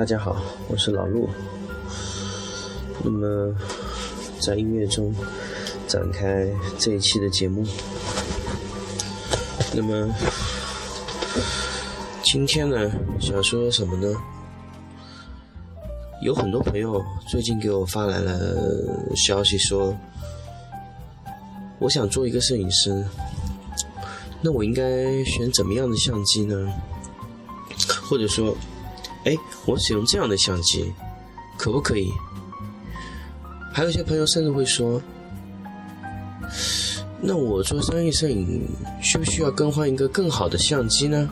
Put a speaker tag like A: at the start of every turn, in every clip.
A: 大家好，我是老陆。那么，在音乐中展开这一期的节目。那么，今天呢，想说什么呢？有很多朋友最近给我发来了消息说，我想做一个摄影师，那我应该选怎么样的相机呢？或者说，哎，我使用这样的相机，可不可以？还有一些朋友甚至会说，那我做商业摄影需不需要更换一个更好的相机呢？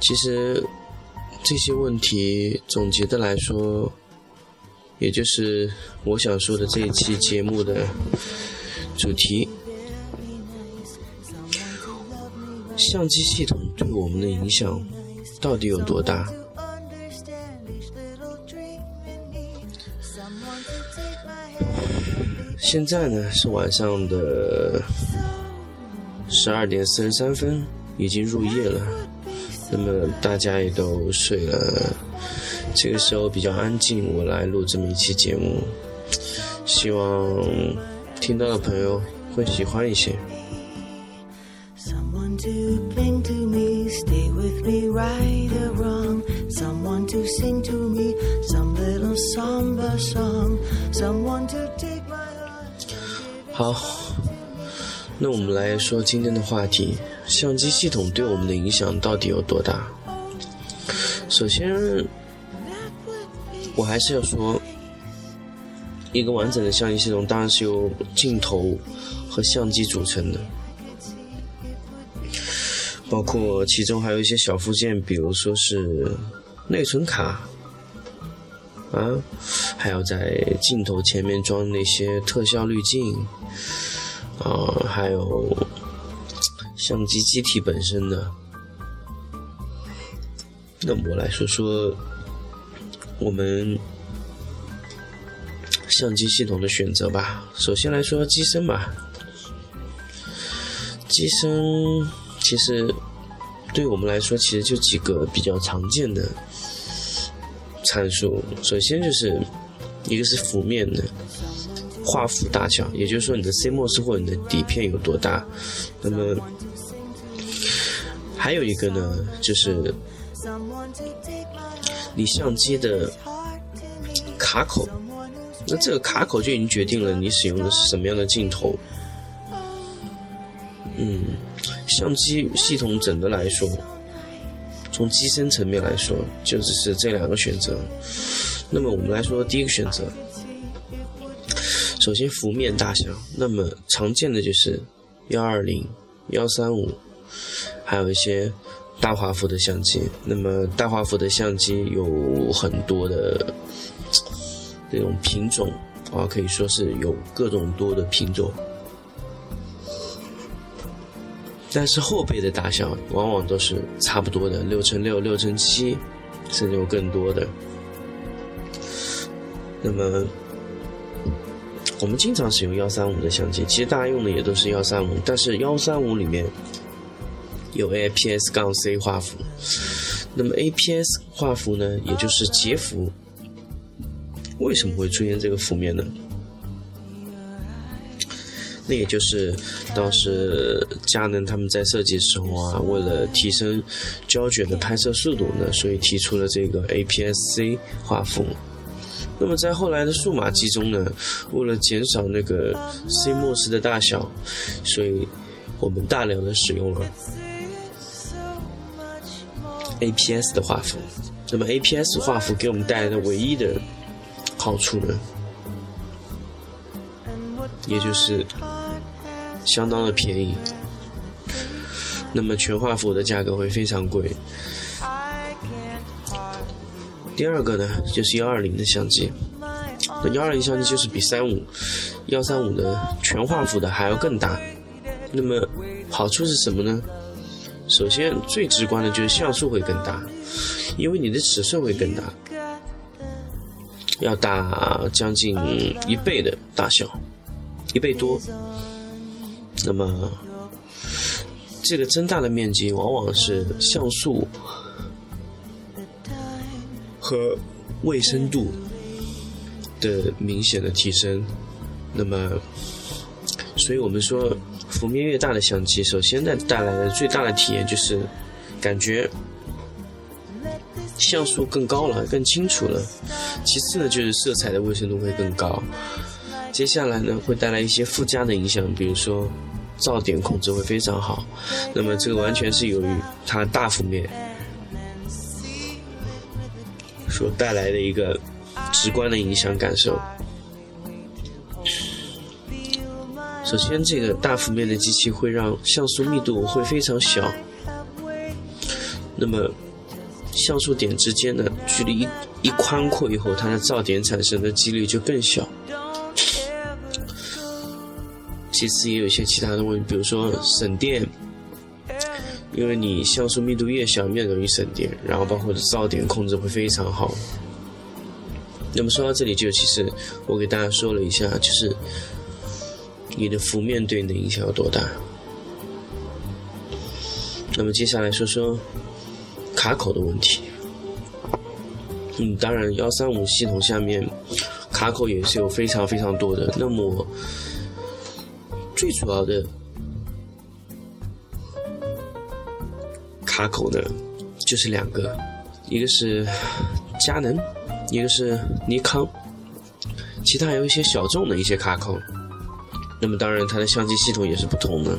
A: 其实这些问题总结的来说，也就是我想说的这一期节目的主题。相机系统对我们的影响到底有多大？现在呢是晚上的十二点四十三分，已经入夜了。那么大家也都睡了，这个时候比较安静，我来录这么一期节目，希望听到的朋友会喜欢一些。来说今天的话题：相机系统对我们的影响到底有多大？首先，我还是要说，一个完整的相机系统当然是由镜头和相机组成的。包括其中还有一些小附件，比如说是内存卡，啊，还有在镜头前面装那些特效滤镜，啊，还有相机机体本身的。那我来说说我们相机系统的选择吧。首先来说机身吧，机身。其实，对我们来说，其实就几个比较常见的参数。首先就是一个是幅面的画幅大小，也就是说你的 CMOS 或者你的底片有多大。那么还有一个呢，就是你相机的卡口。那这个卡口就已经决定了你使用的是什么样的镜头。嗯。相机系统整的来说，从机身层面来说，就只是这两个选择。那么我们来说第一个选择，首先幅面大小，那么常见的就是幺二零、幺三五，还有一些大画幅的相机。那么大画幅的相机有很多的这种品种啊，可以说是有各种多的品种。但是后背的大小往往都是差不多的，六乘六、六乘七，甚至有更多的。那么，我们经常使用幺三五的相机，其实大家用的也都是幺三五，但是幺三五里面有 APS 杠 C 画幅。那么 APS 画幅呢，也就是截幅，为什么会出现这个幅面呢？那也就是当时佳能他们在设计的时候啊，为了提升胶卷的拍摄速度呢，所以提出了这个 APS-C 画幅。那么在后来的数码机中呢，为了减少那个 CMOS 的大小，所以我们大量的使用了 APS 的画幅。那么 APS 画幅给我们带来的唯一的好处呢？也就是相当的便宜，那么全画幅的价格会非常贵。第二个呢，就是幺二零的相机，那幺二零相机就是比三五、幺三五的全画幅的还要更大。那么好处是什么呢？首先最直观的就是像素会更大，因为你的尺寸会更大，要大将近一倍的大小。一倍多，那么这个增大的面积往往是像素和卫生度的明显的提升。那么，所以我们说，幅面越大的相机，首先呢带来的最大的体验就是感觉像素更高了，更清楚了。其次呢，就是色彩的卫生度会更高。接下来呢，会带来一些附加的影响，比如说噪点控制会非常好。那么这个完全是由于它大幅面所带来的一个直观的影响感受。首先，这个大幅面的机器会让像素密度会非常小，那么像素点之间的距离一一宽阔以后，它的噪点产生的几率就更小。其次，也有一些其他的问题，比如说省电，因为你像素密度越小，越容易省电，然后包括噪点控制会非常好。那么说到这里，就其实我给大家说了一下，就是。你的幅面对你的影响有多大？那么接下来说说卡口的问题。嗯，当然幺三五系统下面卡口也是有非常非常多的。那么最主要的卡口呢，就是两个，一个是佳能，一个是尼康，其他还有一些小众的一些卡口。那么当然，它的相机系统也是不同的。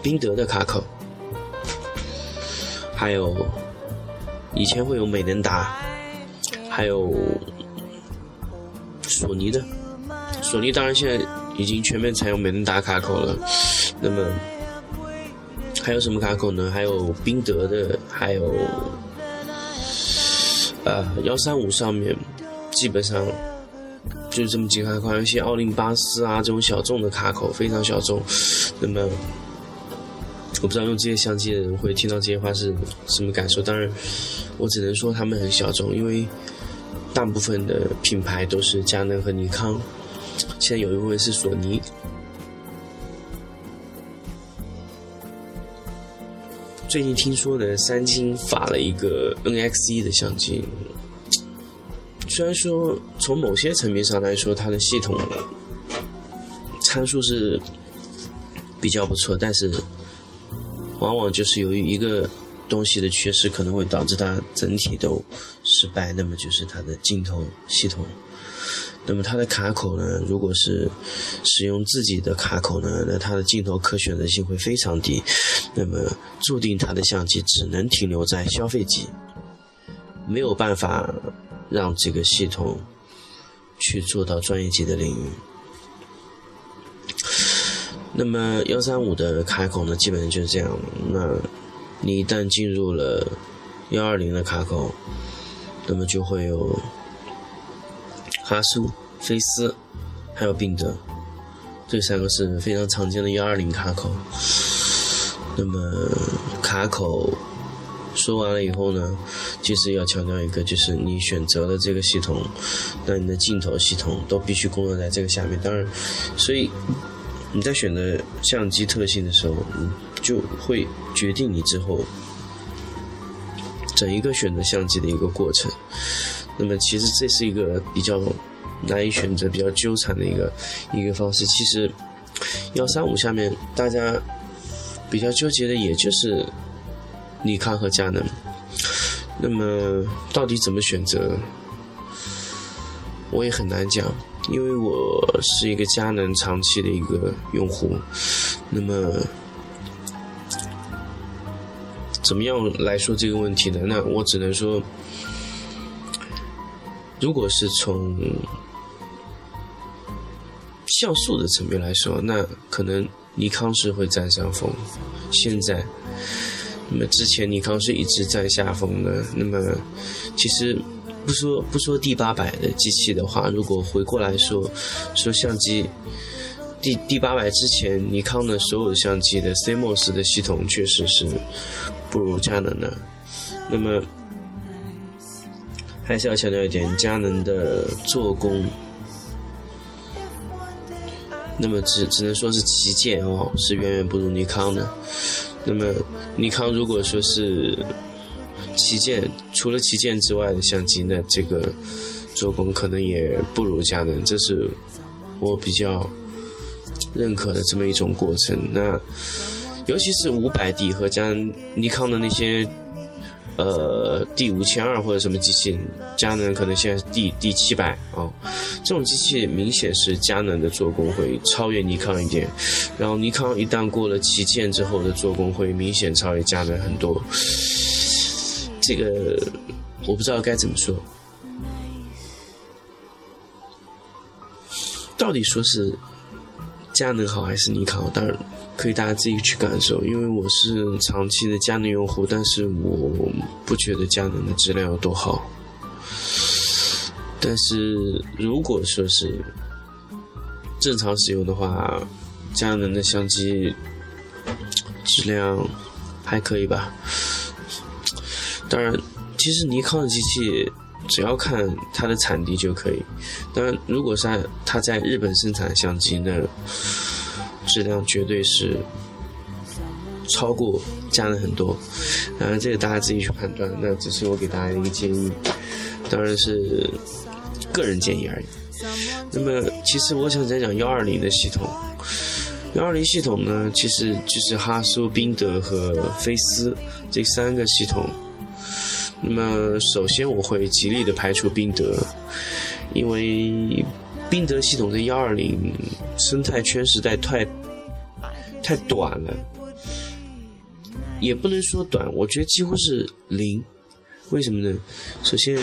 A: 宾得的卡口，还有以前会有美能达，还有索尼的。索尼当然现在已经全面采用美能达卡口了。那么还有什么卡口呢？还有宾得的，还有呃幺三五上面基本上。就是这么几卡口，一些奥林巴斯啊这种小众的卡口，非常小众。那么，我不知道用这些相机的人会听到这些话是什么感受。当然，我只能说他们很小众，因为大部分的品牌都是佳能和尼康，现在有一部分是索尼。最近听说呢，三星发了一个 NX 一的相机。虽然说从某些层面上来说，它的系统参数是比较不错，但是往往就是由于一个东西的缺失，可能会导致它整体都失败。那么就是它的镜头系统。那么它的卡口呢？如果是使用自己的卡口呢，那它的镜头可选择性会非常低。那么注定它的相机只能停留在消费级，没有办法。让这个系统去做到专业级的领域。那么幺三五的卡口呢，基本上就是这样。那你一旦进入了幺二零的卡口，那么就会有哈苏、菲斯，还有宾得，这三个是非常常见的幺二零卡口。那么卡口。说完了以后呢，其实要强调一个，就是你选择的这个系统，那你的镜头系统都必须工作在这个下面。当然，所以你在选择相机特性的时候，就会决定你之后整一个选择相机的一个过程。那么，其实这是一个比较难以选择、比较纠缠的一个一个方式。其实幺三五下面大家比较纠结的，也就是。尼康和佳能，那么到底怎么选择，我也很难讲，因为我是一个佳能长期的一个用户。那么，怎么样来说这个问题呢？那我只能说，如果是从像素的层面来说，那可能尼康是会占上风。现在。那么之前尼康是一直占下风的。那么其实不说不说 D 八百的机器的话，如果回过来说说相机，D D 八百之前尼康的所有相机的 CMOS 的系统确实是不如佳能的。那么还是要强调一点，佳能的做工，那么只只能说是旗舰哦，是远远不如尼康的。那么，尼康如果说是旗舰除了旗舰之外的相机，那这个做工可能也不如佳能，这是我比较认可的这么一种过程。那尤其是五百 D 和佳尼康的那些。呃，D 五千二或者什么机器，佳能可能现在是 D D 七百啊，这种机器明显是佳能的做工会超越尼康一点，然后尼康一旦过了旗舰之后的做工会明显超越佳能很多，这个我不知道该怎么说，到底说是佳能好还是尼康好？当然。可以大家自己去感受，因为我是长期的佳能用户，但是我不觉得佳能的质量有多好。但是如果说是正常使用的话，佳能的相机质量还可以吧。当然，其实尼康的机器只要看它的产地就可以。当然，如果是它在日本生产相机，那。质量绝对是超过佳能很多，当然这个大家自己去判断，那只是我给大家的一个建议，当然是个人建议而已。那么其实我想讲讲幺二零的系统，幺二零系统呢，其实就是哈苏、宾德和菲斯这三个系统。那么首先我会极力的排除宾德，因为。宾德系统的幺二零生态圈实在太太短了，也不能说短，我觉得几乎是零。为什么呢？首先，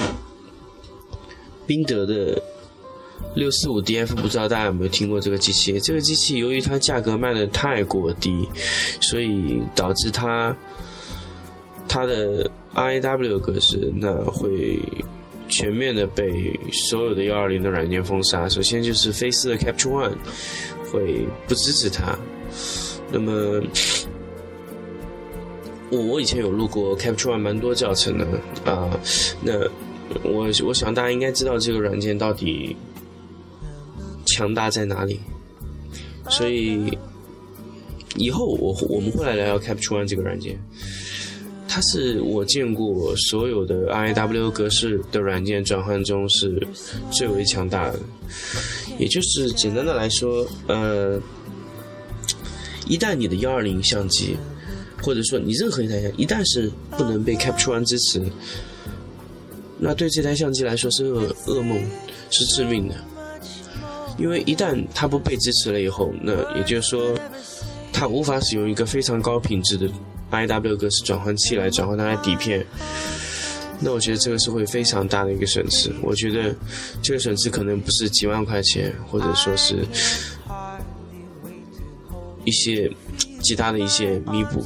A: 宾得的六四五 DF 不知道大家有没有听过这个机器？这个机器由于它价格卖的太过低，所以导致它它的 RAW 格式那会。全面的被所有的幺二零的软件封杀。首先就是飞思的 Capture One 会不支持它。那么，我我以前有录过 Capture One 蛮多教程的啊。那我我想大家应该知道这个软件到底强大在哪里。所以以后我我们会来聊聊 Capture One 这个软件。它是我见过所有的 RAW 格式的软件转换中是最为强大的，也就是简单的来说，呃，一旦你的幺二零相机，或者说你任何一台相机，一旦是不能被 Capture One 支持，那对这台相机来说是噩噩梦，是致命的，因为一旦它不被支持了以后，那也就是说，它无法使用一个非常高品质的。I W 格式转换器来转换它的底片，那我觉得这个是会非常大的一个损失。我觉得这个损失可能不是几万块钱，或者说是一些其他的一些弥补，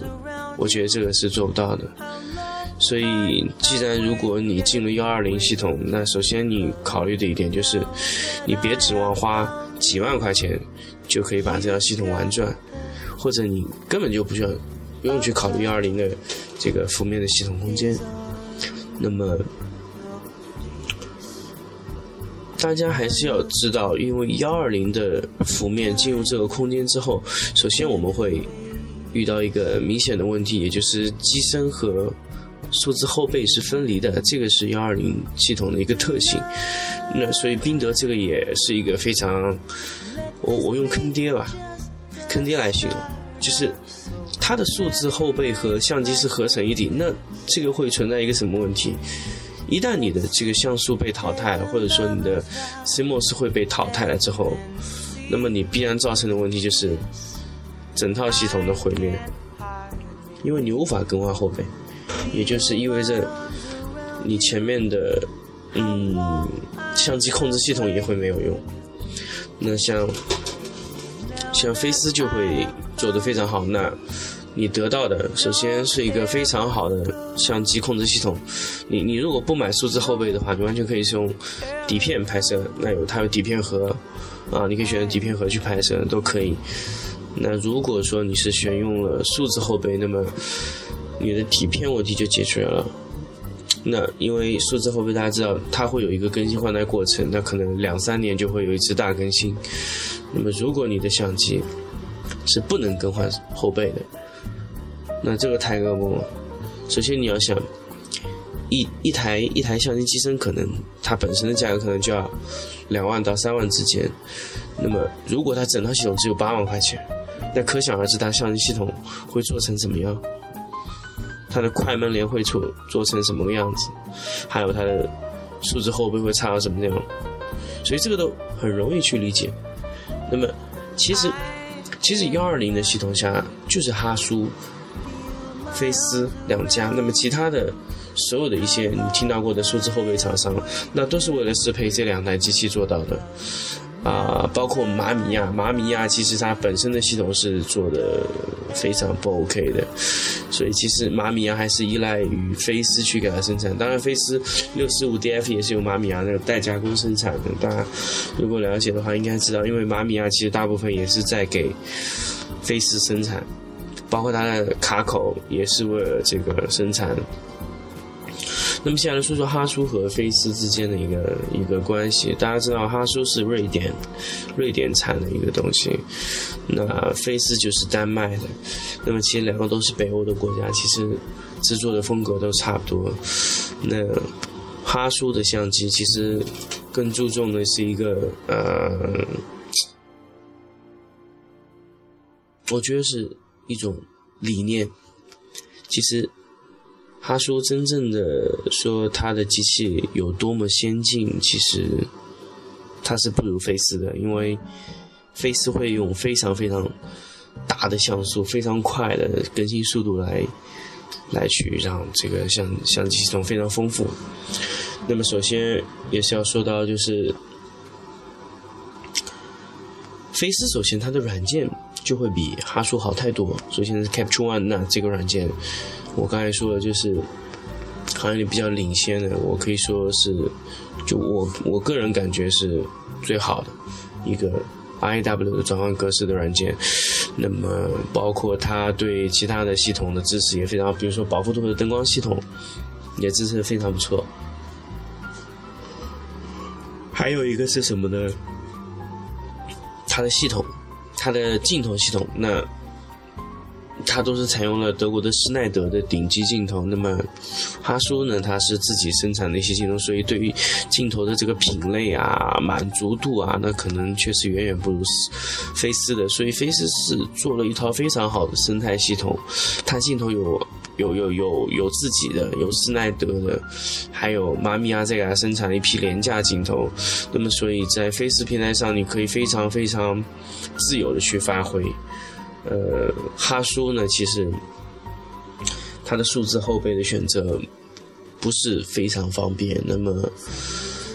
A: 我觉得这个是做不到的。所以，既然如果你进了幺二零系统，那首先你考虑的一点就是，你别指望花几万块钱就可以把这套系统玩转，或者你根本就不需要。不用去考虑幺二零的这个负面的系统空间。那么，大家还是要知道，因为幺二零的负面进入这个空间之后，首先我们会遇到一个明显的问题，也就是机身和数字后背是分离的，这个是幺二零系统的一个特性。那所以宾得这个也是一个非常，我我用坑爹吧，坑爹来形容，就是。它的数字后背和相机是合成一体，那这个会存在一个什么问题？一旦你的这个像素被淘汰了，或者说你的 CMOS 会被淘汰了之后，那么你必然造成的问题就是整套系统的毁灭，因为你无法更换后背，也就是意味着你前面的嗯相机控制系统也会没有用。那像像飞思就会做得非常好，那。你得到的首先是一个非常好的相机控制系统。你你如果不买数字后背的话，你完全可以是用底片拍摄。那有它有底片盒啊，你可以选择底片盒去拍摄都可以。那如果说你是选用了数字后背，那么你的底片问题就解决了。那因为数字后背大家知道它会有一个更新换代过程，那可能两三年就会有一次大更新。那么如果你的相机是不能更换后背的，那这个太噩梦了。首先你要想，一一台一台相机机身可能它本身的价格可能就要两万到三万之间。那么如果它整套系统只有八万块钱，那可想而知它相机系统会做成怎么样？它的快门连会做做成什么个样子？还有它的数字后背会差到什么样？所以这个都很容易去理解。那么其实其实幺二零的系统下就是哈苏、飞思两家，那么其他的。所有的一些你听到过的数字后备厂商，那都是为了适配这两台机器做到的，啊，包括马米亚，马米亚其实它本身的系统是做的非常不 OK 的，所以其实马米亚还是依赖于飞思去给它生产。当然，飞思六四五 DF 也是由马米亚那个代加工生产的，大家如果了解的话应该知道，因为马米亚其实大部分也是在给飞思生产，包括它的卡口也是为了这个生产。那么，现在来说说哈苏和菲斯之间的一个一个关系。大家知道，哈苏是瑞典，瑞典产的一个东西，那菲斯就是丹麦的。那么，其实两个都是北欧的国家，其实制作的风格都差不多。那哈苏的相机其实更注重的是一个呃，我觉得是一种理念。其实。他说：“真正的说，他的机器有多么先进，其实他是不如飞思的，因为飞思会用非常非常大的像素、非常快的更新速度来来去让这个相相机系统非常丰富。那么，首先也是要说到，就是飞思，首先它的软件就会比哈苏好太多。首先是 Capture One，那这个软件。”我刚才说的就是行业里比较领先的，我可以说是，就我我个人感觉是最好的一个 I W 的转换格式的软件。那么包括它对其他的系统的支持也非常，比如说保护度的灯光系统也支持的非常不错。还有一个是什么呢？它的系统，它的镜头系统那。它都是采用了德国的施耐德的顶级镜头，那么哈苏呢？它是自己生产的一些镜头，所以对于镜头的这个品类啊、满足度啊，那可能确实远远不如菲斯的。所以菲斯是做了一套非常好的生态系统，它镜头有有有有有自己的，有施耐德的，还有马米亚在给它生产一批廉价镜头。那么所以在飞思平台上，你可以非常非常自由的去发挥。呃，哈苏呢，其实它的数字后背的选择不是非常方便。那么，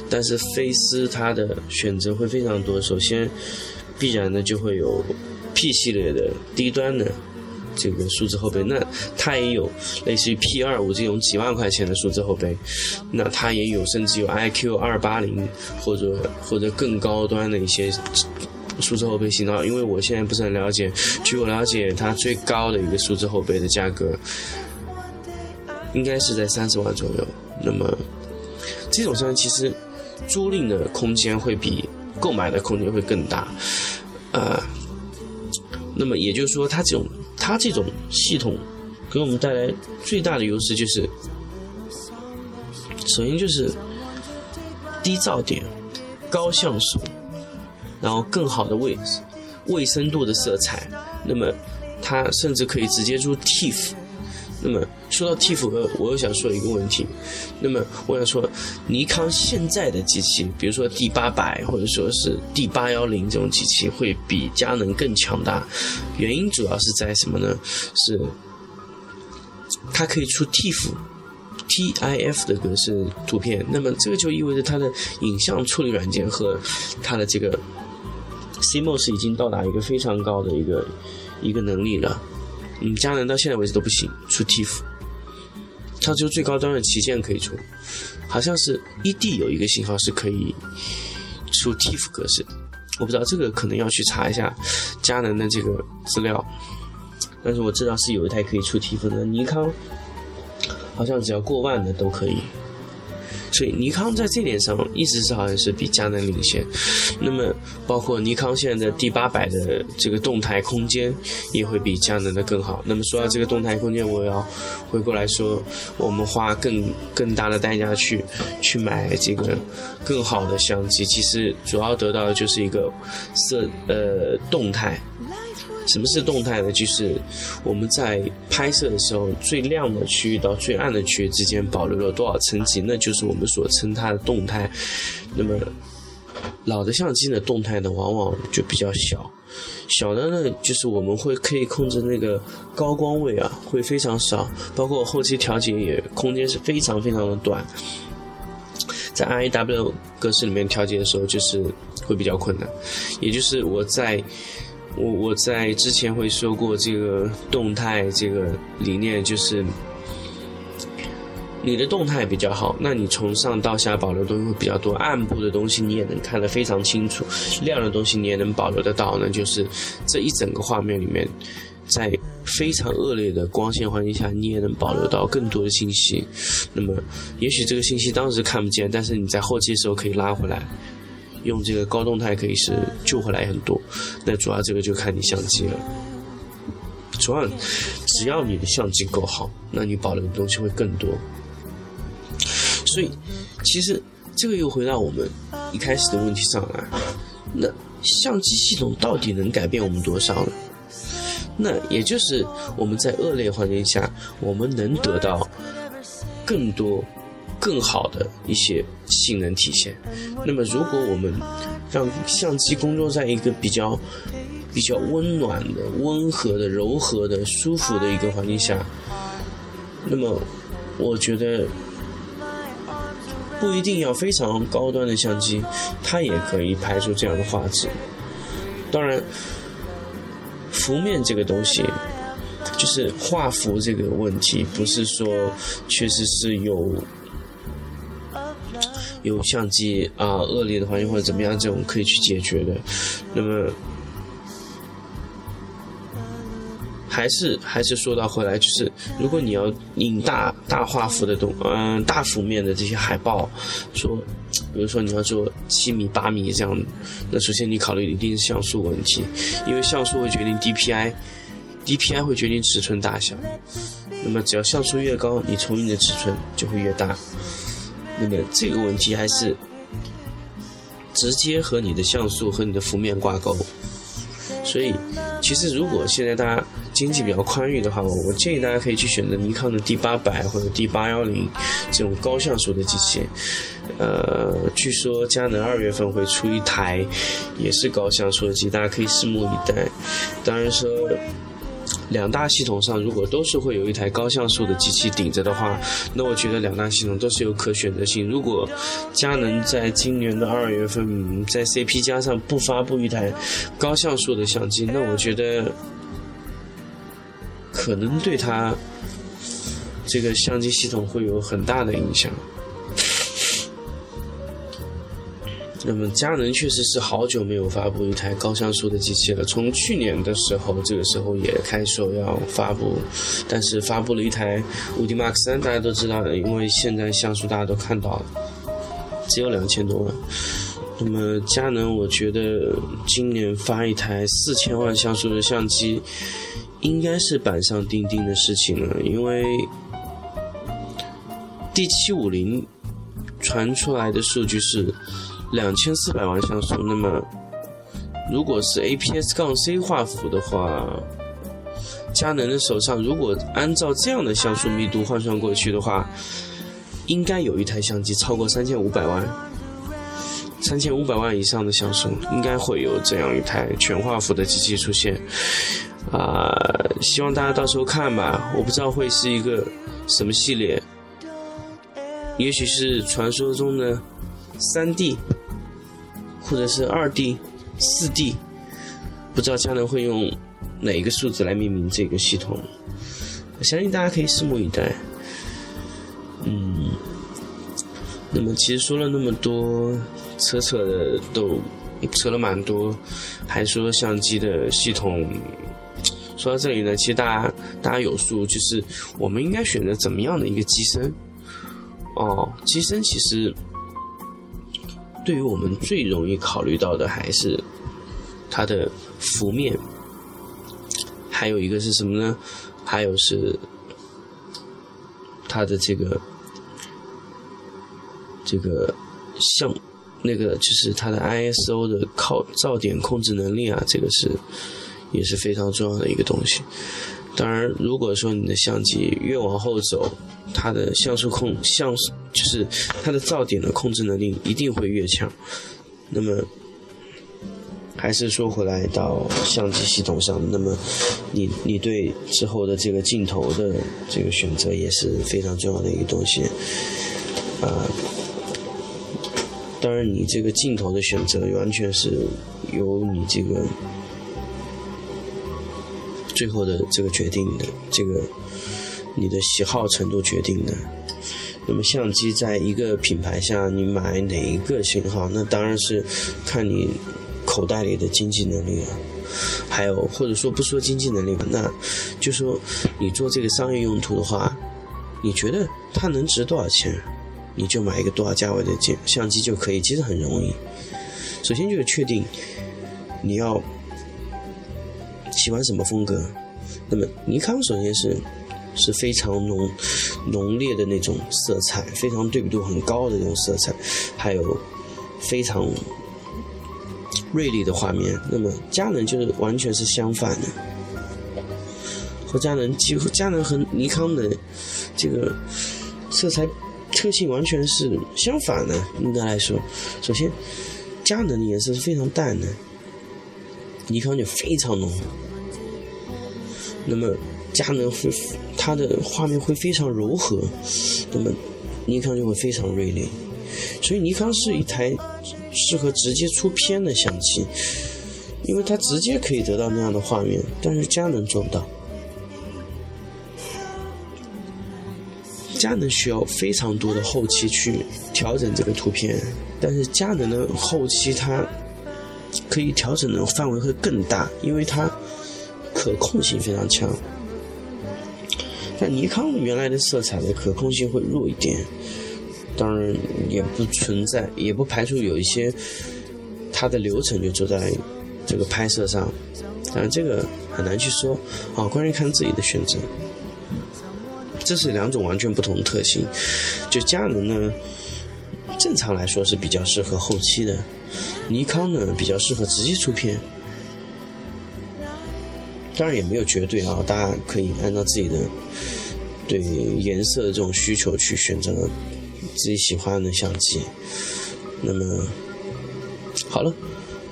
A: 但是飞思它的选择会非常多。首先，必然的就会有 P 系列的低端的这个数字后背，那它也有类似于 P 二五这种几万块钱的数字后背，那它也有甚至有 IQ 二八零或者或者更高端的一些。数字后背型号，因为我现在不是很了解。据我了解，它最高的一个数字后背的价格，应该是在三十万左右。那么，这种车其实租赁的空间会比购买的空间会更大。呃，那么也就是说，它这种它这种系统给我们带来最大的优势就是，首先就是低噪点、高像素。然后更好的位位深度的色彩，那么它甚至可以直接做 TIFF。那么说到 TIFF，我又想说一个问题。那么我想说，尼康现在的机器，比如说 D 八百或者说是 D 八幺零这种机器，会比佳能更强大。原因主要是在什么呢？是它可以出 TIF、TIF 的格式图片。那么这个就意味着它的影像处理软件和它的这个。CMOS 已经到达一个非常高的一个一个能力了，嗯，佳能到现在为止都不行出 TIF，它只有最高端的旗舰可以出，好像是 ED 有一个型号是可以出 TIF 格式，我不知道这个可能要去查一下佳能的这个资料，但是我知道是有一台可以出 TIF 的，尼康好像只要过万的都可以，所以尼康在这点上一直是好像是比佳能领先。那么包括尼康现在的 D 八百的这个动态空间也会比佳能的更好。那么说到这个动态空间，我要回过来说，我们花更更大的代价去去买这个更好的相机，其实主要得到的就是一个色呃动态。什么是动态呢？就是我们在拍摄的时候，最亮的区域到最暗的区域之间保留了多少层级，那就是我们所称它的动态。那么老的相机呢，动态呢往往就比较小，小的呢就是我们会可以控制那个高光位啊，会非常少，包括后期调节也空间是非常非常的短，在 RAW 格式里面调节的时候就是会比较困难，也就是我在。我我在之前会说过这个动态这个理念，就是你的动态比较好，那你从上到下保留东西会比较多，暗部的东西你也能看得非常清楚，亮的东西你也能保留得到，那就是这一整个画面里面，在非常恶劣的光线环境下，你也能保留到更多的信息。那么，也许这个信息当时看不见，但是你在后期的时候可以拉回来。用这个高动态可以是救回来很多，那主要这个就看你相机了。主要只要你的相机够好，那你保留的东西会更多。所以，其实这个又回到我们一开始的问题上来，那相机系统到底能改变我们多少呢？那也就是我们在恶劣环境下，我们能得到更多。更好的一些性能体现。那么，如果我们让相机工作在一个比较比较温暖的、温和的、柔和的、舒服的一个环境下，那么我觉得不一定要非常高端的相机，它也可以拍出这样的画质。当然，幅面这个东西，就是画幅这个问题，不是说确实是有。有相机啊，恶劣的环境或者怎么样，这种可以去解决的。那么，还是还是说到回来，就是如果你要印大大画幅的东，嗯，大幅面的这些海报，说，比如说你要做七米、八米这样，那首先你考虑一定是像素问题，因为像素会决定 DPI，DPI 会决定尺寸大小。那么只要像素越高，你重印的尺寸就会越大。那么这个问题还是直接和你的像素和你的幅面挂钩，所以其实如果现在大家经济比较宽裕的话，我建议大家可以去选择尼康的 D 八百或者 D 八幺零这种高像素的机器。呃，据说佳能二月份会出一台也是高像素的机，大家可以拭目以待。当然说。两大系统上，如果都是会有一台高像素的机器顶着的话，那我觉得两大系统都是有可选择性。如果佳能在今年的二月份在 CP 加上不发布一台高像素的相机，那我觉得可能对它这个相机系统会有很大的影响。那么佳能确实是好久没有发布一台高像素的机器了。从去年的时候，这个时候也开说要发布，但是发布了一台五 D Mark 三，大家都知道的，因为现在像素大家都看到了，只有两千多万。那么佳能，我觉得今年发一台四千万像素的相机，应该是板上钉钉的事情了，因为 D 七五零传出来的数据是。两千四百万像素，那么如果是 APS 杠 C 画幅的话，佳能的手上如果按照这样的像素密度换算过去的话，应该有一台相机超过三千五百万，三千五百万以上的像素应该会有这样一台全画幅的机器出现，啊，希望大家到时候看吧，我不知道会是一个什么系列，也许是传说中的三 D。或者是二 D、四 D，不知道佳能会用哪一个数字来命名这个系统？我相信大家可以拭目以待。嗯，那么其实说了那么多，扯扯的都扯了蛮多，还说相机的系统。说到这里呢，其实大家大家有数，就是我们应该选择怎么样的一个机身？哦，机身其实对于我们最容易考虑到的还是它的幅面，还有一个是什么呢？还有是它的这个这个像那个就是它的 ISO 的靠噪点控制能力啊，这个是也是非常重要的一个东西。当然，如果说你的相机越往后走，它的像素控像素就是它的噪点的控制能力一定会越强。那么，还是说回来到相机系统上，那么你你对之后的这个镜头的这个选择也是非常重要的一个东西。啊，当然你这个镜头的选择完全是由你这个。最后的这个决定的，这个你的喜好程度决定的。那么相机在一个品牌下，你买哪一个型号，那当然是看你口袋里的经济能力了。还有或者说不说经济能力吧，那就说你做这个商业用途的话，你觉得它能值多少钱，你就买一个多少价位的相相机就可以，其实很容易。首先就是确定你要。喜欢什么风格？那么尼康首先是是非常浓浓烈的那种色彩，非常对比度很高的那种色彩，还有非常锐利的画面。那么佳能就是完全是相反的，和佳能几乎佳能和尼康的这个色彩特性完全是相反的。应该来说，首先佳能的颜色是非常淡的，尼康就非常浓。那么佳能会它的画面会非常柔和，那么尼康就会非常锐利，所以尼康是一台适合直接出片的相机，因为它直接可以得到那样的画面，但是佳能做不到。佳能需要非常多的后期去调整这个图片，但是佳能的后期它可以调整的范围会更大，因为它。可控性非常强，但尼康原来的色彩的可控性会弱一点，当然也不存在，也不排除有一些它的流程就做在这个拍摄上，但这个很难去说啊，关键看自己的选择。这是两种完全不同的特性，就佳能呢，正常来说是比较适合后期的，尼康呢比较适合直接出片。当然也没有绝对啊，大家可以按照自己的对颜色的这种需求去选择自己喜欢的相机。那么好了，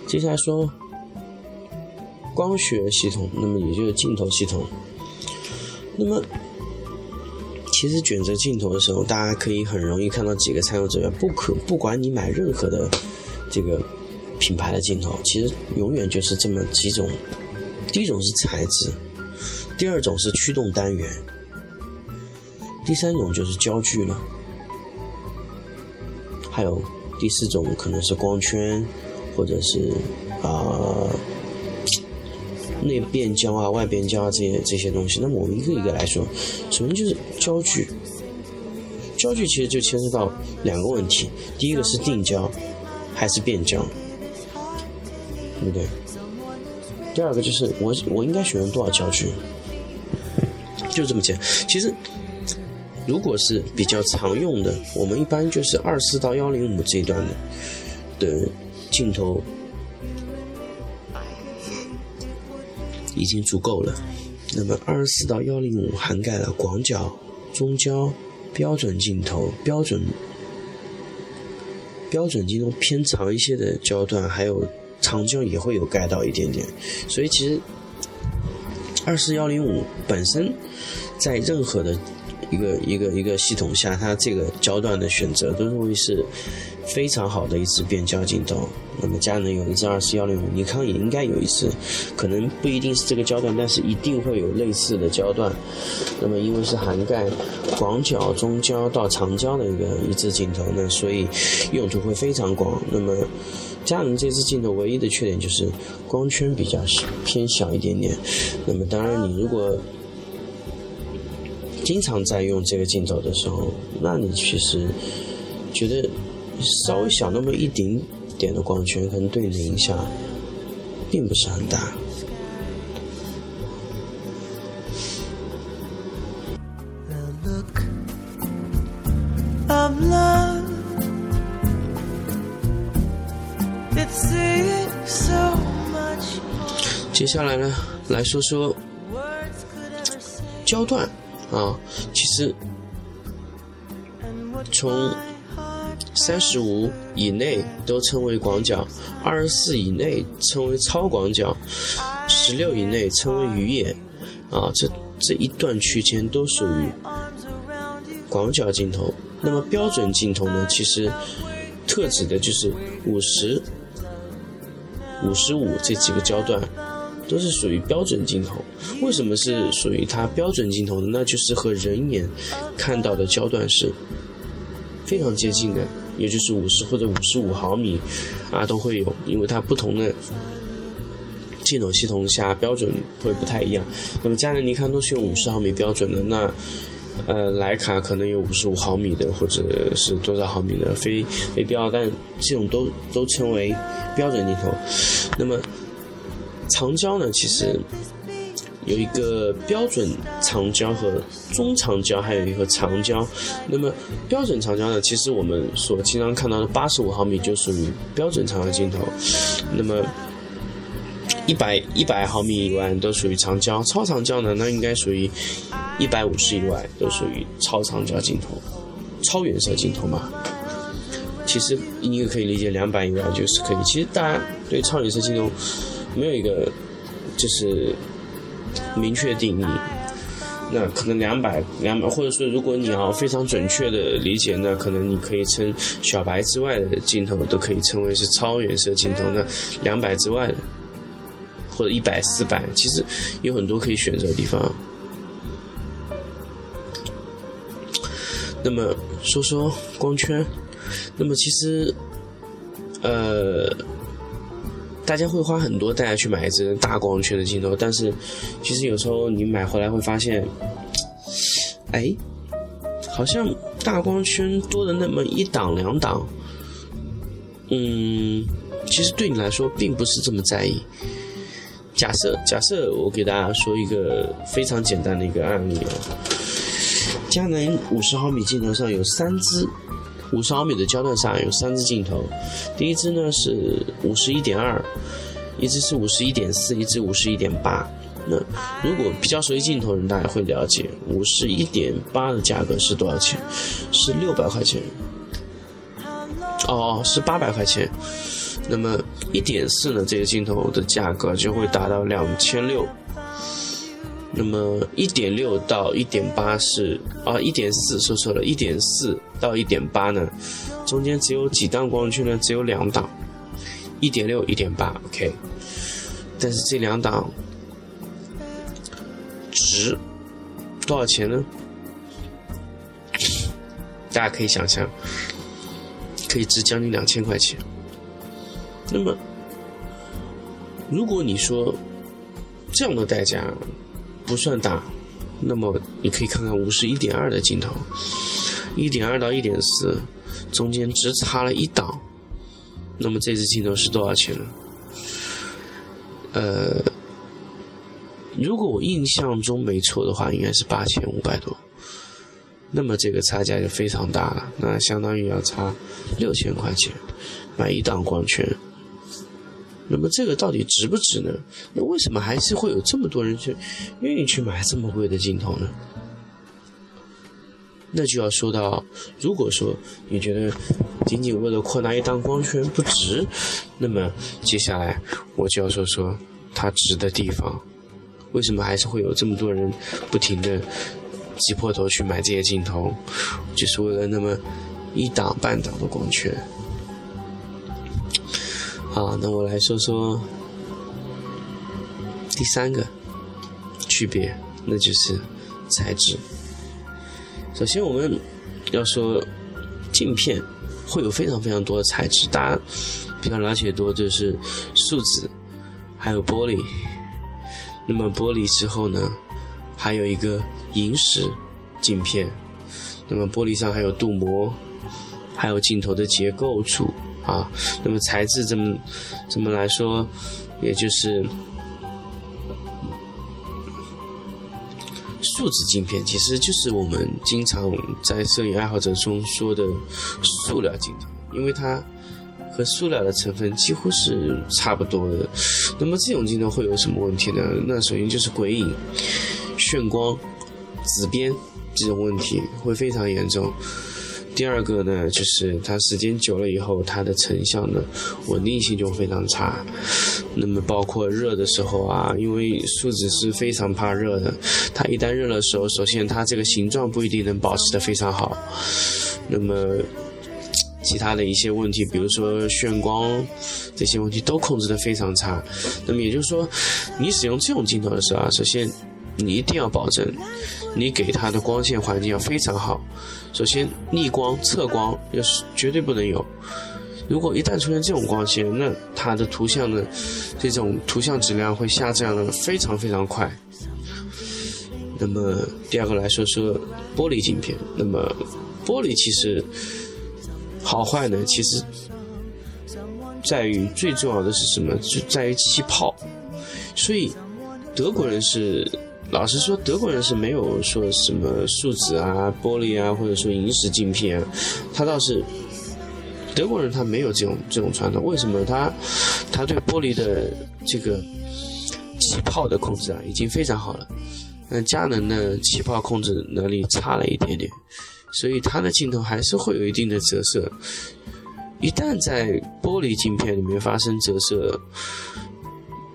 A: 接下来说光学系统，那么也就是镜头系统。那么其实选择镜头的时候，大家可以很容易看到几个参考指标，不可不管你买任何的这个品牌的镜头，其实永远就是这么几种。第一种是材质，第二种是驱动单元，第三种就是焦距了，还有第四种可能是光圈，或者是啊内变焦啊、外变焦啊这些这些东西。那么我们一个一个来说，首先就是焦距，焦距其实就牵涉到两个问题，第一个是定焦还是变焦，对不对？第二个就是我我应该选用多少焦距，就这么简单。其实，如果是比较常用的，我们一般就是二四到幺零五这一段的的镜头已经足够了。那么二十四到幺零五涵盖了广角、中焦、标准镜头、标准标准镜头偏长一些的焦段，还有。长焦也会有盖到一点点，所以其实二四幺零五本身在任何的一个一个一个系统下，它这个焦段的选择都会是非常好的一支变焦镜头。那么佳能有一支二四幺零五，尼康也应该有一支，可能不一定是这个焦段，但是一定会有类似的焦段。那么因为是涵盖广角、中焦到长焦的一个一支镜头，那所以用途会非常广。那么佳能这支镜头唯一的缺点就是光圈比较偏小一点点。那么当然，你如果经常在用这个镜头的时候，那你其实觉得稍微小那么一丁点的光圈，可能对你的影响并不是很大。接下来呢，来说说焦段。啊，其实从三十五以内都称为广角，二十四以内称为超广角，十六以内称为鱼眼。啊，这这一段区间都属于广角镜头。那么标准镜头呢，其实特指的就是五十五十五这几个焦段。都是属于标准镜头，为什么是属于它标准镜头呢？那就是和人眼看到的焦段是非常接近的，也就是五十或者五十五毫米啊都会有，因为它不同的镜头系统下标准会不太一样。那么佳能、尼康都是用五十毫米标准的，那呃徕卡可能有五十五毫米的或者是多少毫米的非非标，但这种都都称为标准镜头。那么长焦呢，其实有一个标准长焦和中长焦，还有一个长焦。那么标准长焦呢，其实我们所经常看到的八十五毫米就属于标准长焦镜头。那么一百一百毫米以外都属于长焦，超长焦呢，那应该属于一百五十以外都属于超长焦镜头，超远摄镜头嘛。其实你也可以理解两百以外就是可以。其实大家对超远摄镜头。没有一个就是明确定义，那可能两百两百，或者说如果你要非常准确的理解，那可能你可以称小白之外的镜头都可以称为是超远摄镜头。那两百之外的，或者一百、四百，其实有很多可以选择的地方。那么说说光圈，那么其实呃。大家会花很多代价去买一支大光圈的镜头，但是其实有时候你买回来会发现，哎，好像大光圈多的那么一档两档，嗯，其实对你来说并不是这么在意。假设假设我给大家说一个非常简单的一个案例哦，佳能五十毫米镜头上有三支。五十毫米的焦段上有三支镜头，第一支呢是五十一点二，一支是五十一点四，一支五十一点八。那如果比较熟悉镜头的人，大家会了解五十一点八的价格是多少钱？是六百块钱。哦，是八百块钱。那么一点四呢？这个镜头的价格就会达到两千六。那么一点六到一点八是啊，一点四说错了，一点四到一点八呢，中间只有几档光圈呢？只有两档，一点六、一点八，OK。但是这两档值多少钱呢？大家可以想象，可以值将近两千块钱。那么，如果你说这样的代价，不算大，那么你可以看看五十一点二的镜头，一点二到一点四，中间只差了一档，那么这支镜头是多少钱呢？呃，如果我印象中没错的话，应该是八千五百多，那么这个差价就非常大了，那相当于要差六千块钱买一档光圈。那么这个到底值不值呢？那为什么还是会有这么多人去愿意去买这么贵的镜头呢？那就要说到，如果说你觉得仅仅为了扩大一档光圈不值，那么接下来我就要说说它值的地方。为什么还是会有这么多人不停的挤破头去买这些镜头，就是为了那么一档半档的光圈？好，那我来说说第三个区别，那就是材质。首先，我们要说镜片会有非常非常多的材质，大家比较了解多就是树脂，还有玻璃。那么玻璃之后呢，还有一个萤石，镜片，那么玻璃上还有镀膜，还有镜头的结构处啊。那么材质这么这么来说，也就是树脂镜片，其实就是我们经常在摄影爱好者中说的塑料镜头，因为它。和塑料的成分几乎是差不多的，那么这种镜头会有什么问题呢？那首先就是鬼影、眩光、紫边这种问题会非常严重。第二个呢，就是它时间久了以后，它的成像的稳定性就非常差。那么包括热的时候啊，因为树脂是非常怕热的，它一旦热的时候，首先它这个形状不一定能保持的非常好。那么。其他的一些问题，比如说眩光这些问题都控制的非常差。那么也就是说，你使用这种镜头的时候啊，首先你一定要保证你给它的光线环境要非常好。首先逆光、侧光要是绝对不能有。如果一旦出现这种光线，那它的图像的这种图像质量会下降的非常非常快。那么第二个来说说玻璃镜片，那么玻璃其实。好坏呢？其实在于最重要的是什么？就在于气泡。所以德国人是，老实说，德国人是没有说什么树脂啊、玻璃啊，或者说萤石镜片啊。他倒是德国人，他没有这种这种传统。为什么？他他对玻璃的这个气泡的控制啊，已经非常好了。那佳能的气泡控制能力差了一点点。所以它的镜头还是会有一定的折射，一旦在玻璃镜片里面发生折射，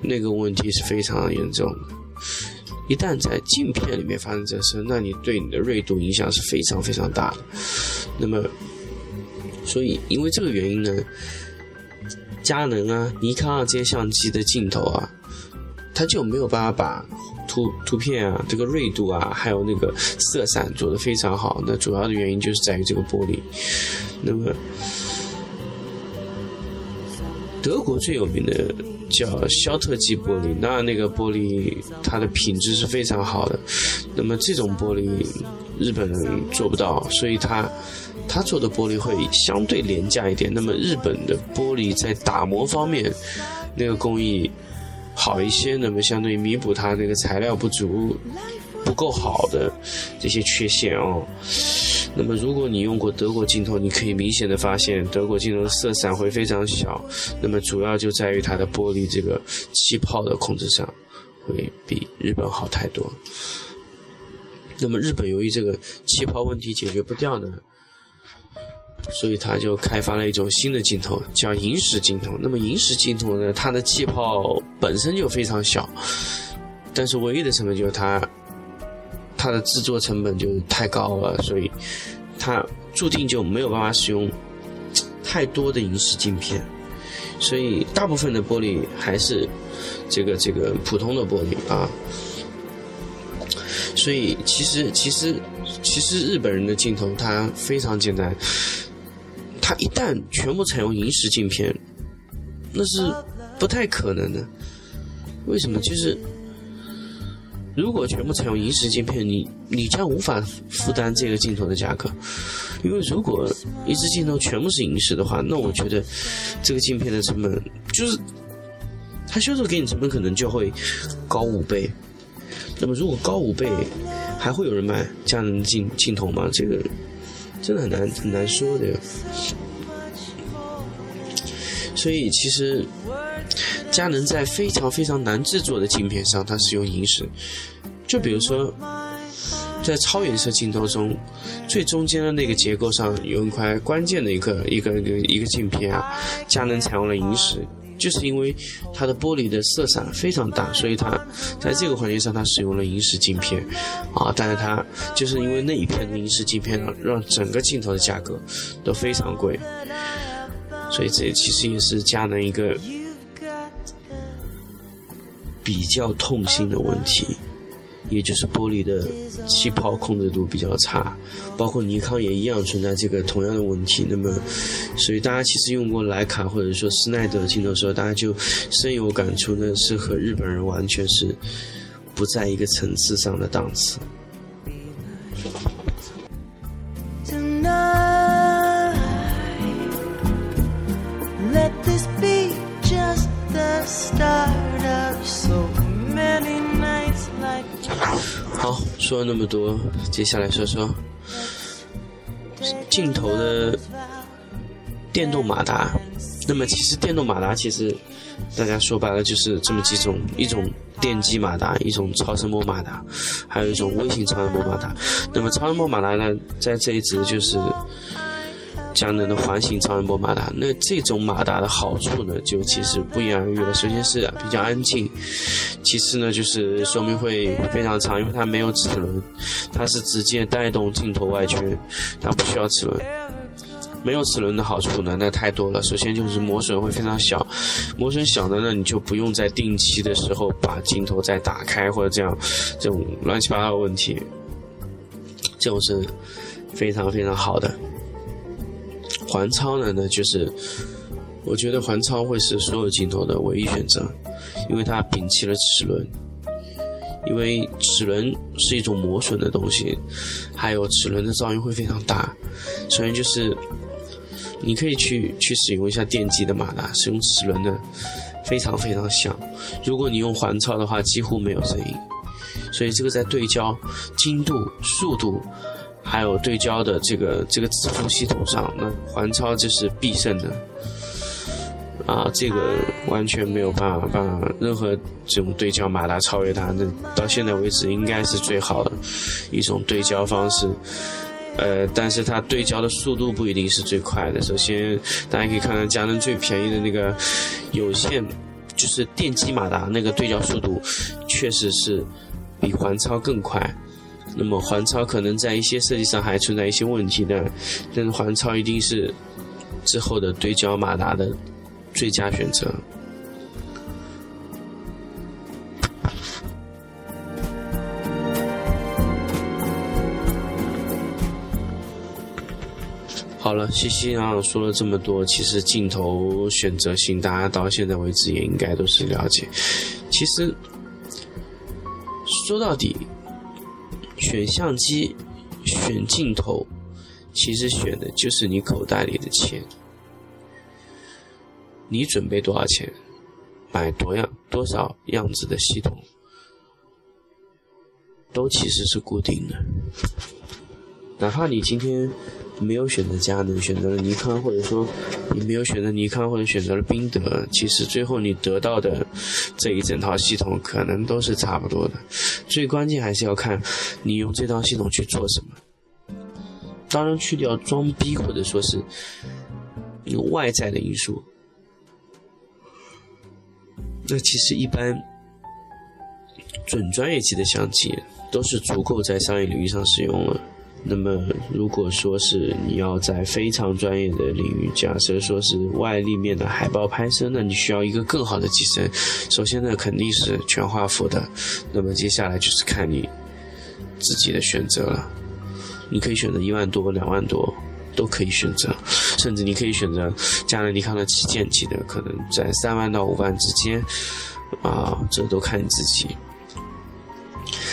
A: 那个问题是非常严重的。一旦在镜片里面发生折射，那你对你的锐度影响是非常非常大的。那么，所以因为这个原因呢，佳能啊、尼康啊这些相机的镜头啊，它就没有办法把。图图片啊，这个锐度啊，还有那个色散做的非常好。那主要的原因就是在于这个玻璃。那么，德国最有名的叫肖特基玻璃，那那个玻璃它的品质是非常好的。那么这种玻璃日本人做不到，所以他他做的玻璃会相对廉价一点。那么日本的玻璃在打磨方面，那个工艺。好一些，那么相对弥补它那个材料不足、不够好的这些缺陷哦。那么如果你用过德国镜头，你可以明显的发现德国镜头的色散会非常小。那么主要就在于它的玻璃这个气泡的控制上，会比日本好太多。那么日本由于这个气泡问题解决不掉呢？所以他就开发了一种新的镜头，叫萤石镜头。那么萤石镜头呢，它的气泡本身就非常小，但是唯一的成本就是它，它的制作成本就太高了，所以它注定就没有办法使用太多的萤石镜片。所以大部分的玻璃还是这个这个普通的玻璃啊。所以其实其实其实日本人的镜头它非常简单。它一旦全部采用萤石镜片，那是不太可能的。为什么？就是如果全部采用萤石镜片，你你将无法负担这个镜头的价格。因为如果一支镜头全部是萤石的话，那我觉得这个镜片的成本就是它销售给你成本可能就会高五倍。那么如果高五倍，还会有人买佳能镜镜头吗？这个？真的很难很难说的，所以其实佳能在非常非常难制作的镜片上，它使用萤石。就比如说，在超远摄镜头中，最中间的那个结构上有一块关键的一个一个一个一个镜片啊，佳能采用了萤石。就是因为它的玻璃的色散非常大，所以它在这个环节上它使用了萤石镜片，啊，但是它就是因为那一片的萤石镜片让让整个镜头的价格都非常贵，所以这其实也是佳能一个比较痛心的问题也就是玻璃的气泡控制度比较差包括尼康也一样存在这个同样的问题。那么所以大家其实用过莱卡或者说施耐德镜头的时候大家就深有感触。那是和日本人完全是不在一个层次上的档次。Tonight let this be just the start. 好，说了那么多，接下来说说镜头的电动马达。那么其实电动马达其实大家说白了就是这么几种：一种电机马达，一种超声波马达，还有一种微型超声波马达。那么超声波马达呢，在这一支就是。佳能的环形超声波马达，那这种马达的好处呢，就其实不言而喻了。首先是比较安静，其次呢就是寿命会非常长，因为它没有齿轮，它是直接带动镜头外圈，它不需要齿轮。没有齿轮的好处呢，那太多了。首先就是磨损会非常小，磨损小的呢，你就不用在定期的时候把镜头再打开或者这样这种乱七八糟的问题，这种是非常非常好的。环超呢？那就是我觉得环超会是所有镜头的唯一选择，因为它摒弃了齿轮，因为齿轮是一种磨损的东西，还有齿轮的噪音会非常大。首先就是你可以去去使用一下电机的马达，使用齿轮的非常非常响。如果你用环超的话，几乎没有声音。所以这个在对焦精度、速度。还有对焦的这个这个字符系统上，那环超就是必胜的啊！这个完全没有办法，把任何这种对焦马达超越它。那到现在为止，应该是最好的一种对焦方式。呃，但是它对焦的速度不一定是最快的。首先，大家可以看看佳能最便宜的那个有线，就是电机马达那个对焦速度，确实是比环超更快。那么环超可能在一些设计上还存在一些问题的，但是环超一定是之后的对焦马达的最佳选择。好了，西西啊说了这么多，其实镜头选择性大家到现在为止也应该都是了解。其实说到底。选相机、选镜头，其实选的就是你口袋里的钱。你准备多少钱，买多样多少样子的系统，都其实是固定的。哪怕你今天。没有选择佳能，选择了尼康，或者说你没有选择尼康，或者选择了宾得，其实最后你得到的这一整套系统可能都是差不多的。最关键还是要看你用这套系统去做什么。当然，去掉装逼或者说是外在的因素，那其实一般准专业级的相机都是足够在商业领域上使用了。那么，如果说是你要在非常专业的领域，假设说是外立面的海报拍摄，那你需要一个更好的机身。首先呢，肯定是全画幅的。那么接下来就是看你自己的选择了。你可以选择一万多、两万多，都可以选择。甚至你可以选择佳能、尼康的旗舰级的，可能在三万到五万之间。啊，这都看你自己。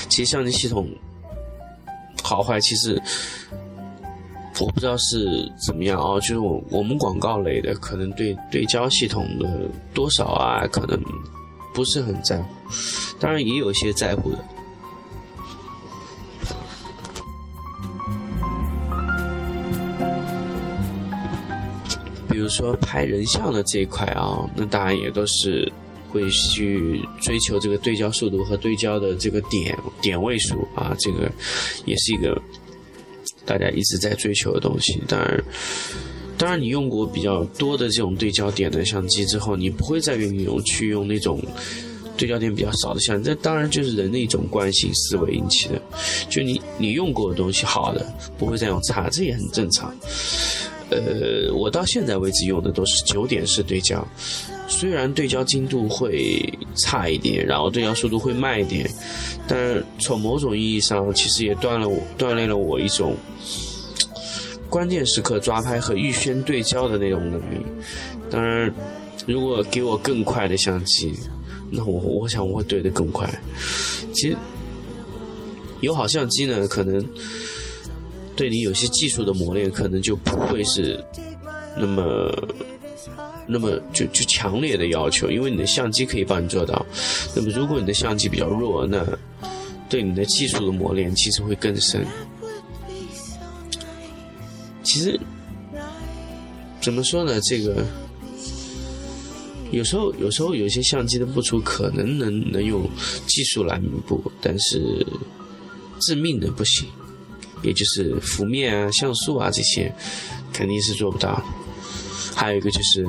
A: 其实相机系统。好坏其实我不知道是怎么样啊，就是我我们广告类的可能对对焦系统的多少啊，可能不是很在乎，当然也有些在乎的。比如说拍人像的这一块啊，那当然也都是。会去追求这个对焦速度和对焦的这个点点位数啊，这个也是一个大家一直在追求的东西。当然，当然你用过比较多的这种对焦点的相机之后，你不会再愿意用去用那种对焦点比较少的相机。这当然就是人的一种惯性思维引起的。就你你用过的东西好的，不会再用差，这也很正常。呃，我到现在为止用的都是九点式对焦。虽然对焦精度会差一点，然后对焦速度会慢一点，但是从某种意义上，其实也锻了我锻炼了我一种关键时刻抓拍和预先对焦的那种能力。当然，如果给我更快的相机，那我我想我会对的更快。其实有好相机呢，可能对你有些技术的磨练，可能就不会是那么。那么就就强烈的要求，因为你的相机可以帮你做到。那么如果你的相机比较弱，那对你的技术的磨练其实会更深。其实怎么说呢？这个有时候有时候有些相机的不足可能能能用技术来弥补，但是致命的不行，也就是幅面啊、像素啊这些肯定是做不到。还有一个就是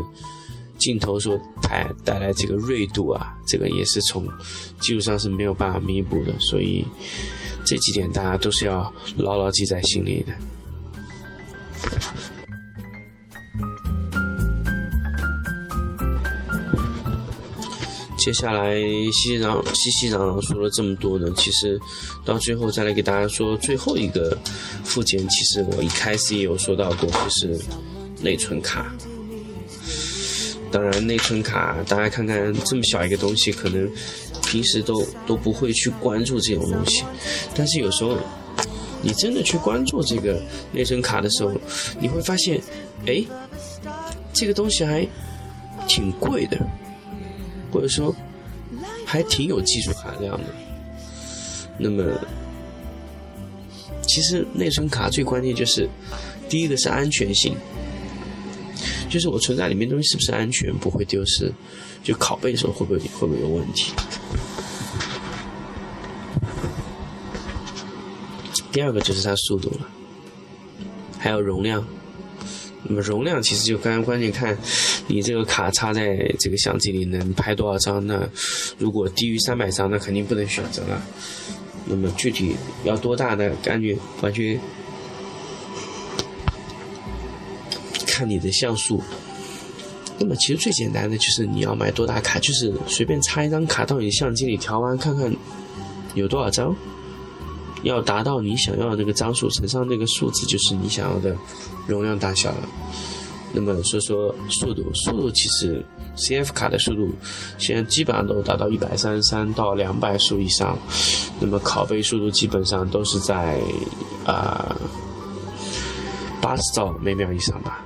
A: 镜头所带带来这个锐度啊，这个也是从技术上是没有办法弥补的，所以这几点大家都是要牢牢记在心里的。接下来熙熙攘熙熙攘攘说了这么多呢，其实到最后再来给大家说最后一个附件，其实我一开始也有说到过，就是内存卡。当然，内存卡大家看看这么小一个东西，可能平时都都不会去关注这种东西，但是有时候你真的去关注这个内存卡的时候，你会发现，哎，这个东西还挺贵的，或者说还挺有技术含量的。那么，其实内存卡最关键就是第一个是安全性。就是我存在里面东西是不是安全，不会丢失？就拷贝的时候会不会会不会有问题？第二个就是它速度了，还有容量。那么容量其实就刚刚关键看你这个卡插在这个相机里能拍多少张。那如果低于三百张，那肯定不能选择了。那么具体要多大的，感觉完全。看你的像素，那么其实最简单的就是你要买多大卡，就是随便插一张卡到你相机里调完看看有多少张，要达到你想要的那个张数乘上那个数字，就是你想要的容量大小了。那么说说速度，速度其实 CF 卡的速度现在基本上都达到一百三十三到两百速以上，那么拷贝速度基本上都是在啊八十兆每秒以上吧。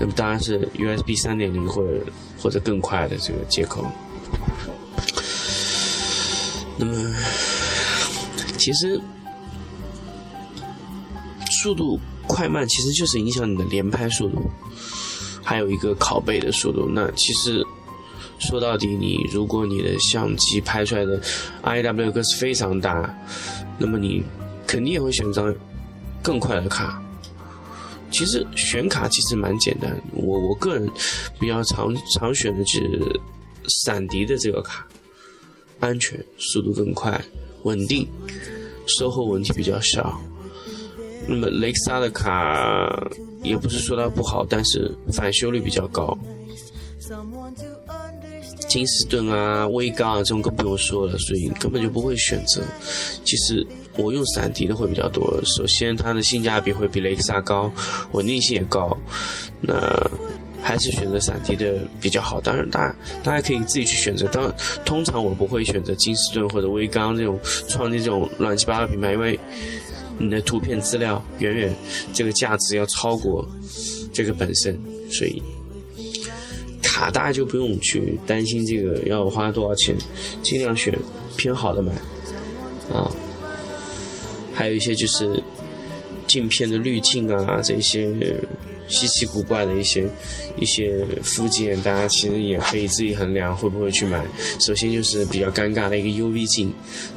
A: 那么当然是 USB 三点零或者或者更快的这个接口。那么其实速度快慢其实就是影响你的连拍速度，还有一个拷贝的速度。那其实说到底，你如果你的相机拍出来的 IW 格式非常大，那么你肯定也会选张更快的卡。其实选卡其实蛮简单，我我个人比较常常选的是闪迪的这个卡，安全、速度更快、稳定、售后问题比较小。那么雷克萨的卡也不是说它不好，但是返修率比较高。金士顿啊、威刚啊这种更不用说了，所以根本就不会选择。其实。我用闪迪的会比较多。首先，它的性价比会比雷克萨高，稳定性也高。那还是选择闪迪的比较好。当然，大家大家可以自己去选择。当通常我不会选择金士顿或者威刚这种创建这种乱七八糟品牌，因为你的图片资料远远这个价值要超过这个本身，所以卡大就不用去担心这个要花多少钱，尽量选偏好的买啊。还有一些就是镜片的滤镜啊，这些稀奇古怪的一些一些附件，大家其实也可以自己衡量会不会去买。首先就是比较尴尬的一个 UV 镜，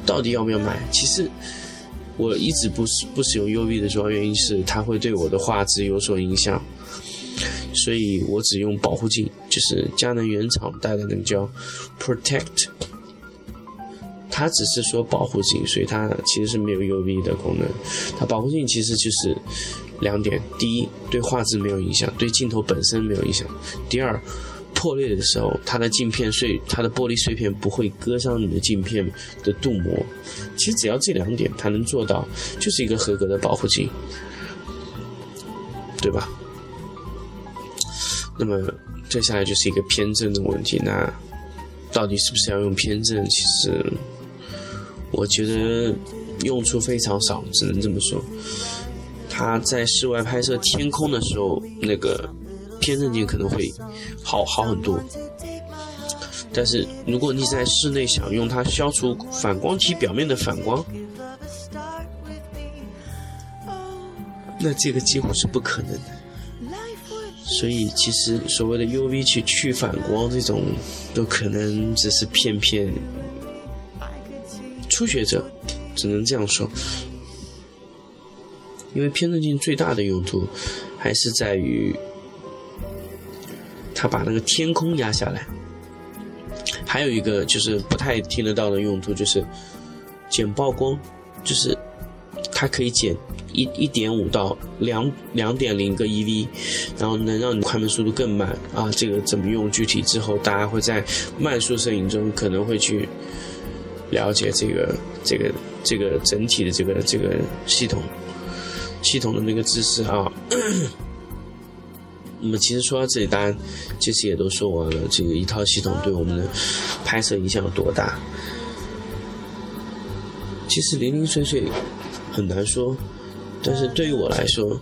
A: 到底要不要买？其实我一直不不使用 UV 的主要原因是它会对我的画质有所影响，所以我只用保护镜，就是佳能原厂带的那个叫 Protect。它只是说保护镜，所以它其实是没有 UV 的功能。它保护镜其实就是两点：第一，对画质没有影响，对镜头本身没有影响；第二，破裂的时候，它的镜片碎，它的玻璃碎片不会割伤你的镜片的镀膜。其实只要这两点，它能做到，就是一个合格的保护镜，对吧？那么接下来就是一个偏振的问题，那到底是不是要用偏振？其实。我觉得用处非常少，只能这么说。他在室外拍摄天空的时候，那个偏振镜可能会好好很多。但是如果你在室内想用它消除反光体表面的反光，那这个几乎是不可能的。所以其实所谓的 UV 去去反光这种，都可能只是骗骗初学者，只能这样说。因为偏振镜最大的用途，还是在于它把那个天空压下来。还有一个就是不太听得到的用途，就是减曝光，就是它可以减一一点五到两两点零个 eV，然后能让你快门速度更慢啊。这个怎么用？具体之后大家会在慢速摄影中可能会去了解这个这个这个整体的这个这个系统。系统的那个知识啊，那么其实说到这里，大家其实也都说完了，这个一套系统对我们的拍摄影响有多大？其实零零碎碎很难说，但是对于我来说，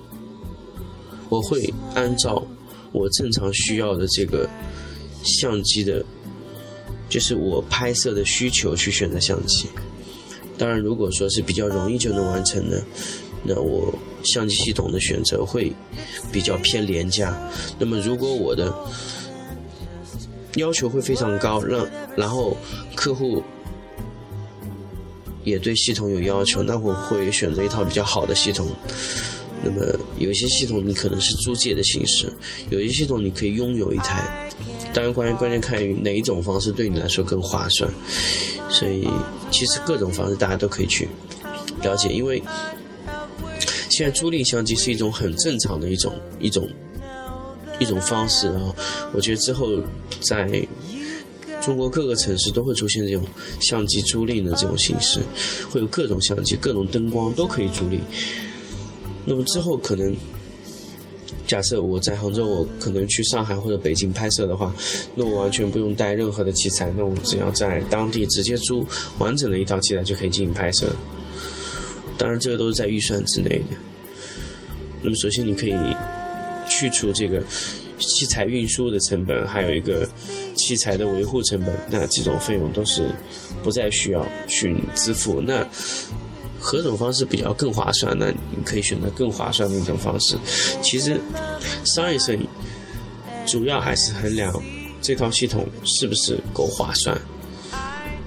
A: 我会按照我正常需要的这个相机的，就是我拍摄的需求去选择相机。当然，如果说是比较容易就能完成的。那我相机系统的选择会比较偏廉价。那么如果我的要求会非常高，让然后客户也对系统有要求，那我会选择一套比较好的系统。那么有些系统你可能是租借的形式，有些系统你可以拥有一台。当然，关键关键看于哪一种方式对你来说更划算。所以其实各种方式大家都可以去了解，因为。现在租赁相机是一种很正常的一种一种一种方式啊，我觉得之后在中国各个城市都会出现这种相机租赁的这种形式，会有各种相机、各种灯光都可以租赁。那么之后可能，假设我在杭州，我可能去上海或者北京拍摄的话，那我完全不用带任何的器材，那我只要在当地直接租完整的一套器材就可以进行拍摄。当然，这个都是在预算之内的。那么，首先你可以去除这个器材运输的成本，还有一个器材的维护成本，那这种费用都是不再需要去支付。那何种方式比较更划算？那你可以选择更划算的一种方式。其实，商业摄影主要还是衡量这套系统是不是够划算。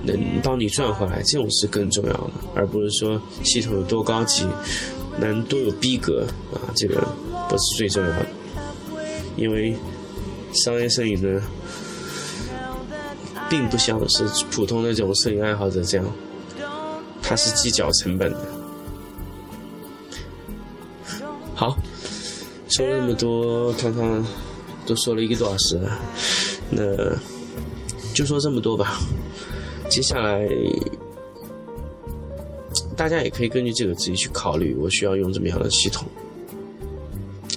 A: 能帮你赚回来，这种是更重要的，而不是说系统有多高级，能多有逼格啊，这个不是最重要的。因为商业摄影呢，并不像是普通的这种摄影爱好者这样，它是计较成本的。好，说了那么多，看看都说了一个多小时了，那就说这么多吧。接下来，大家也可以根据这个自己去考虑，我需要用怎么样的系统。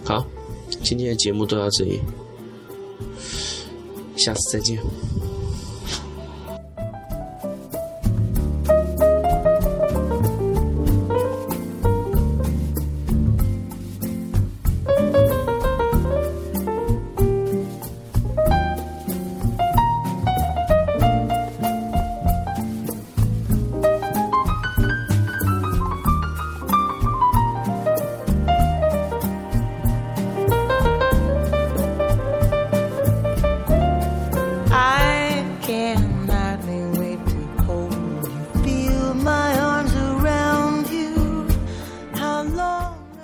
A: 好，今天的节目都到这里，下次再见。